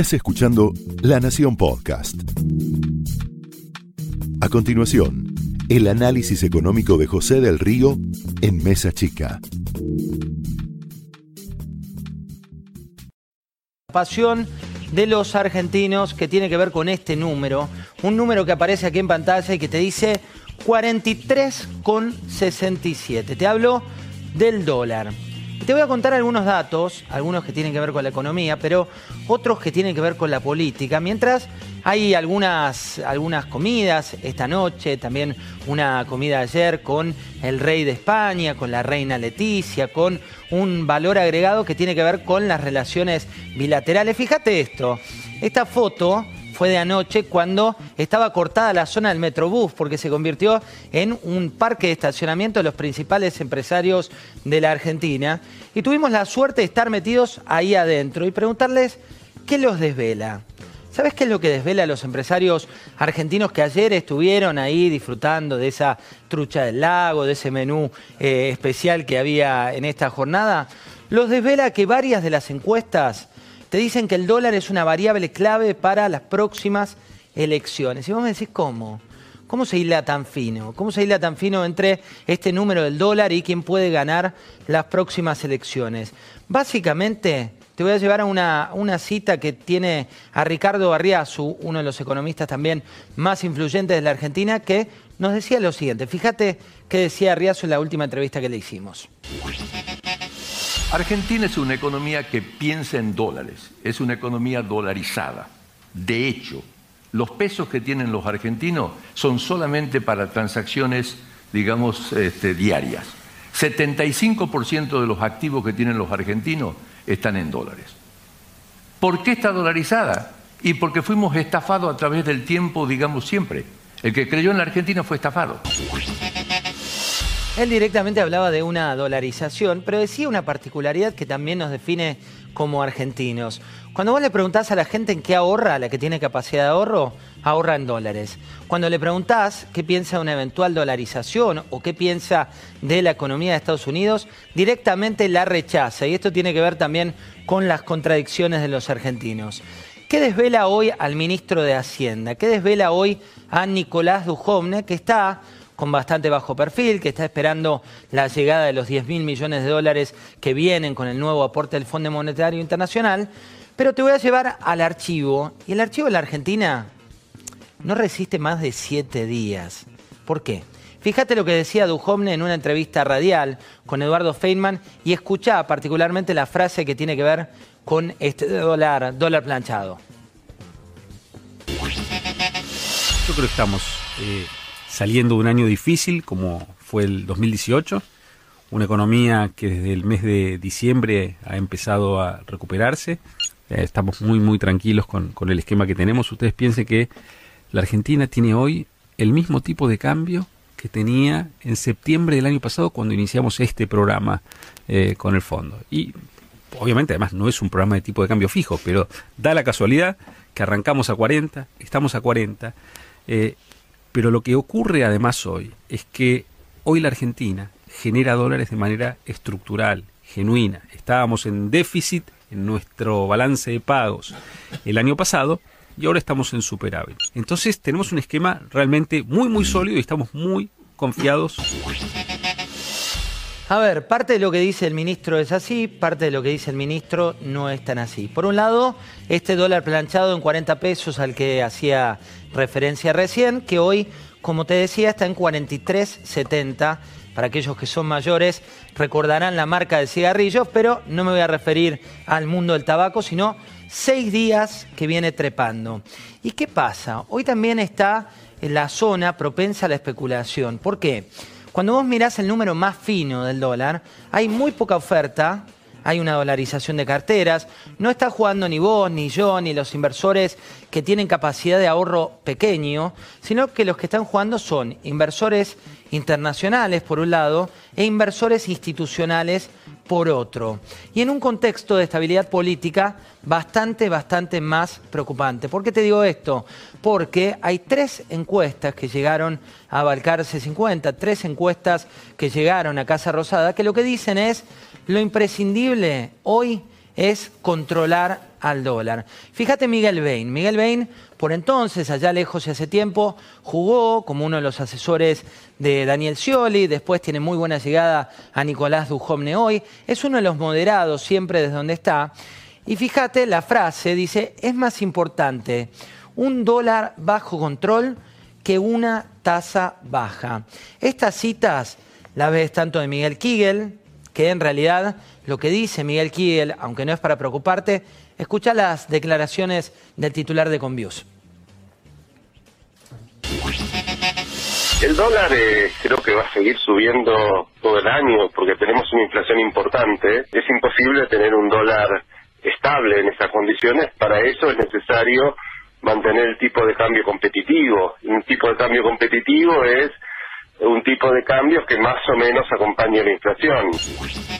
Estás escuchando La Nación Podcast. A continuación, el análisis económico de José del Río en Mesa Chica. Pasión de los argentinos que tiene que ver con este número, un número que aparece aquí en pantalla y que te dice 43,67. Te hablo del dólar. Te voy a contar algunos datos, algunos que tienen que ver con la economía, pero otros que tienen que ver con la política. Mientras hay algunas, algunas comidas esta noche, también una comida ayer con el rey de España, con la reina Leticia, con un valor agregado que tiene que ver con las relaciones bilaterales. Fíjate esto, esta foto fue de anoche cuando estaba cortada la zona del Metrobús porque se convirtió en un parque de estacionamiento de los principales empresarios de la Argentina. Y tuvimos la suerte de estar metidos ahí adentro y preguntarles qué los desvela. ¿Sabes qué es lo que desvela a los empresarios argentinos que ayer estuvieron ahí disfrutando de esa trucha del lago, de ese menú eh, especial que había en esta jornada? Los desvela que varias de las encuestas te dicen que el dólar es una variable clave para las próximas elecciones. Y vos me decís, ¿cómo? ¿Cómo se hila tan fino? ¿Cómo se hila tan fino entre este número del dólar y quién puede ganar las próximas elecciones? Básicamente, te voy a llevar a una, una cita que tiene a Ricardo Arriazu, uno de los economistas también más influyentes de la Argentina, que nos decía lo siguiente. Fíjate qué decía Arriazu en la última entrevista que le hicimos. Argentina es una economía que piensa en dólares, es una economía dolarizada. De hecho, los pesos que tienen los argentinos son solamente para transacciones, digamos, este, diarias. 75% de los activos que tienen los argentinos están en dólares. ¿Por qué está dolarizada? Y porque fuimos estafados a través del tiempo, digamos, siempre. El que creyó en la Argentina fue estafado. Él directamente hablaba de una dolarización, pero decía una particularidad que también nos define como argentinos. Cuando vos le preguntás a la gente en qué ahorra, la que tiene capacidad de ahorro, ahorra en dólares. Cuando le preguntás qué piensa de una eventual dolarización o qué piensa de la economía de Estados Unidos, directamente la rechaza. Y esto tiene que ver también con las contradicciones de los argentinos. ¿Qué desvela hoy al ministro de Hacienda? ¿Qué desvela hoy a Nicolás Dujovne, que está con bastante bajo perfil, que está esperando la llegada de los 10 mil millones de dólares que vienen con el nuevo aporte del Fondo Monetario Internacional. Pero te voy a llevar al archivo. Y el archivo de la Argentina no resiste más de siete días. ¿Por qué? Fíjate lo que decía Dujovne en una entrevista radial con Eduardo Feynman y escucha particularmente la frase que tiene que ver con este dólar, dólar planchado. Yo creo que estamos eh, saliendo de un año difícil como fue el 2018, una economía que desde el mes de diciembre ha empezado a recuperarse. Eh, estamos muy, muy tranquilos con, el esquema que tenemos. Ustedes piensen que la Argentina tiene hoy el mismo tipo de cambio que tenía en septiembre del año pasado cuando iniciamos este programa eh, con el fondo. Y obviamente además no es un programa de tipo de cambio fijo, pero da la casualidad que arrancamos a 40, estamos a 40. Eh, pero lo que ocurre además hoy es que hoy la Argentina genera dólares de manera estructural, genuina. Estábamos en déficit en nuestro balance de pagos el año pasado y ahora estamos en superávit. Entonces tenemos un esquema realmente muy muy sólido y estamos muy confiados. A ver, parte de lo que dice el ministro es así, parte de lo que dice el ministro no es tan así. Por un lado, este dólar planchado en 40 pesos al que hacía referencia recién, que hoy, como te decía, está en 43.70. Para aquellos que son mayores recordarán la marca de cigarrillos, pero no me voy a referir al mundo del tabaco, sino seis días que viene trepando. ¿Y qué pasa? Hoy también está en la zona propensa a la especulación. ¿Por qué? Cuando vos mirás el número más fino del dólar, hay muy poca oferta, hay una dolarización de carteras, no está jugando ni vos, ni yo, ni los inversores que tienen capacidad de ahorro pequeño, sino que los que están jugando son inversores internacionales, por un lado, e inversores institucionales, por otro. Y en un contexto de estabilidad política bastante, bastante más preocupante. ¿Por qué te digo esto? Porque hay tres encuestas que llegaron a Balcarce 50, tres encuestas que llegaron a Casa Rosada, que lo que dicen es lo imprescindible hoy es controlar al dólar. Fíjate Miguel Bain. Miguel Bain, por entonces, allá lejos y hace tiempo, jugó como uno de los asesores de Daniel Scioli, después tiene muy buena llegada a Nicolás Dujovne hoy, es uno de los moderados siempre desde donde está. Y fíjate la frase, dice, es más importante un dólar bajo control que una tasa baja. Estas citas las ves tanto de Miguel Kigel, que en realidad lo que dice Miguel Kiel, aunque no es para preocuparte, escucha las declaraciones del titular de Convius. El dólar eh, creo que va a seguir subiendo todo el año porque tenemos una inflación importante. Es imposible tener un dólar estable en esas condiciones. Para eso es necesario mantener el tipo de cambio competitivo. Un tipo de cambio competitivo es un tipo de cambio que más o menos acompaña la inflación.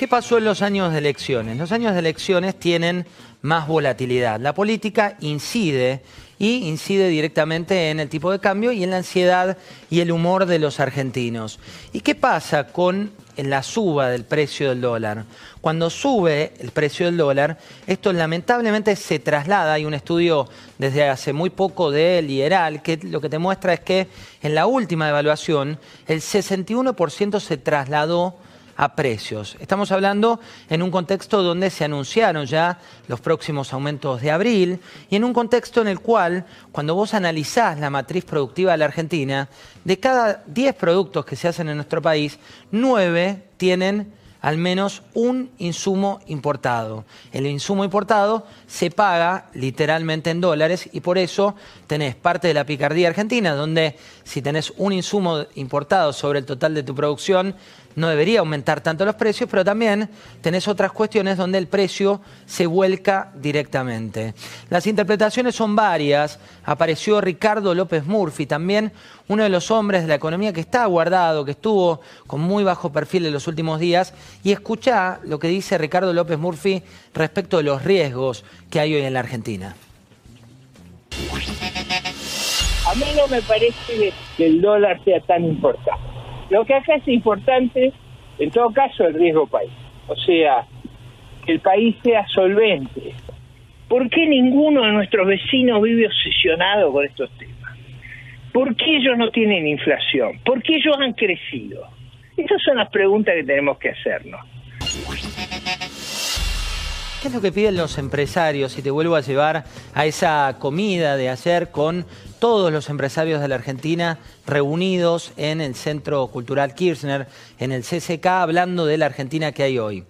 ¿Qué pasó en los años de elecciones? Los años de elecciones tienen más volatilidad. La política incide y incide directamente en el tipo de cambio y en la ansiedad y el humor de los argentinos. ¿Y qué pasa con la suba del precio del dólar? Cuando sube el precio del dólar, esto lamentablemente se traslada, hay un estudio desde hace muy poco de Lieral que lo que te muestra es que en la última evaluación el 61% se trasladó a precios. Estamos hablando en un contexto donde se anunciaron ya los próximos aumentos de abril y en un contexto en el cual, cuando vos analizás la matriz productiva de la Argentina, de cada 10 productos que se hacen en nuestro país, 9 tienen al menos un insumo importado. El insumo importado se paga literalmente en dólares y por eso tenés parte de la picardía argentina, donde si tenés un insumo importado sobre el total de tu producción, no debería aumentar tanto los precios, pero también tenés otras cuestiones donde el precio se vuelca directamente. Las interpretaciones son varias. Apareció Ricardo López Murphy, también uno de los hombres de la economía que está guardado, que estuvo con muy bajo perfil en los últimos días, y escucha lo que dice Ricardo López Murphy respecto de los riesgos que hay hoy en la Argentina. A mí no me parece que el dólar sea tan importante lo que acá es importante, en todo caso, el riesgo país. O sea, que el país sea solvente. ¿Por qué ninguno de nuestros vecinos vive obsesionado con estos temas? ¿Por qué ellos no tienen inflación? ¿Por qué ellos han crecido? Esas son las preguntas que tenemos que hacernos. ¿Qué es lo que piden los empresarios? Y te vuelvo a llevar a esa comida de hacer con todos los empresarios de la Argentina reunidos en el Centro Cultural Kirchner, en el CCK, hablando de la Argentina que hay hoy.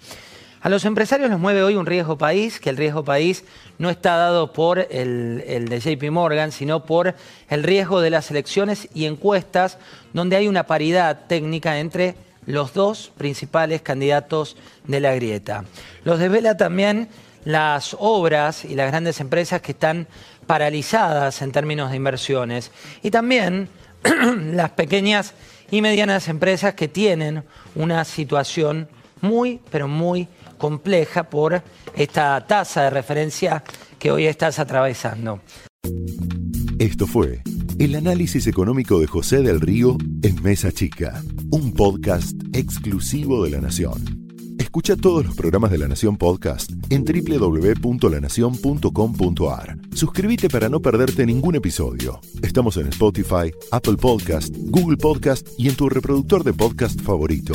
A los empresarios les mueve hoy un riesgo país, que el riesgo país no está dado por el, el, de JP Morgan, sino por el riesgo de las elecciones y encuestas, donde hay una paridad técnica entre los dos principales candidatos de la grieta. Los desvela también las obras y las grandes empresas que están paralizadas en términos de inversiones y también las pequeñas y medianas empresas que tienen una situación muy, pero muy compleja por esta tasa de referencia que hoy estás atravesando. Esto fue el análisis económico de José del Río en Mesa Chica, un podcast exclusivo de la Nación. Escucha todos los programas de La Nación Podcast en www.lanacion.com.ar. Suscríbete para no perderte ningún episodio. Estamos en Spotify, Apple Podcast, Google Podcast y en tu reproductor de podcast favorito.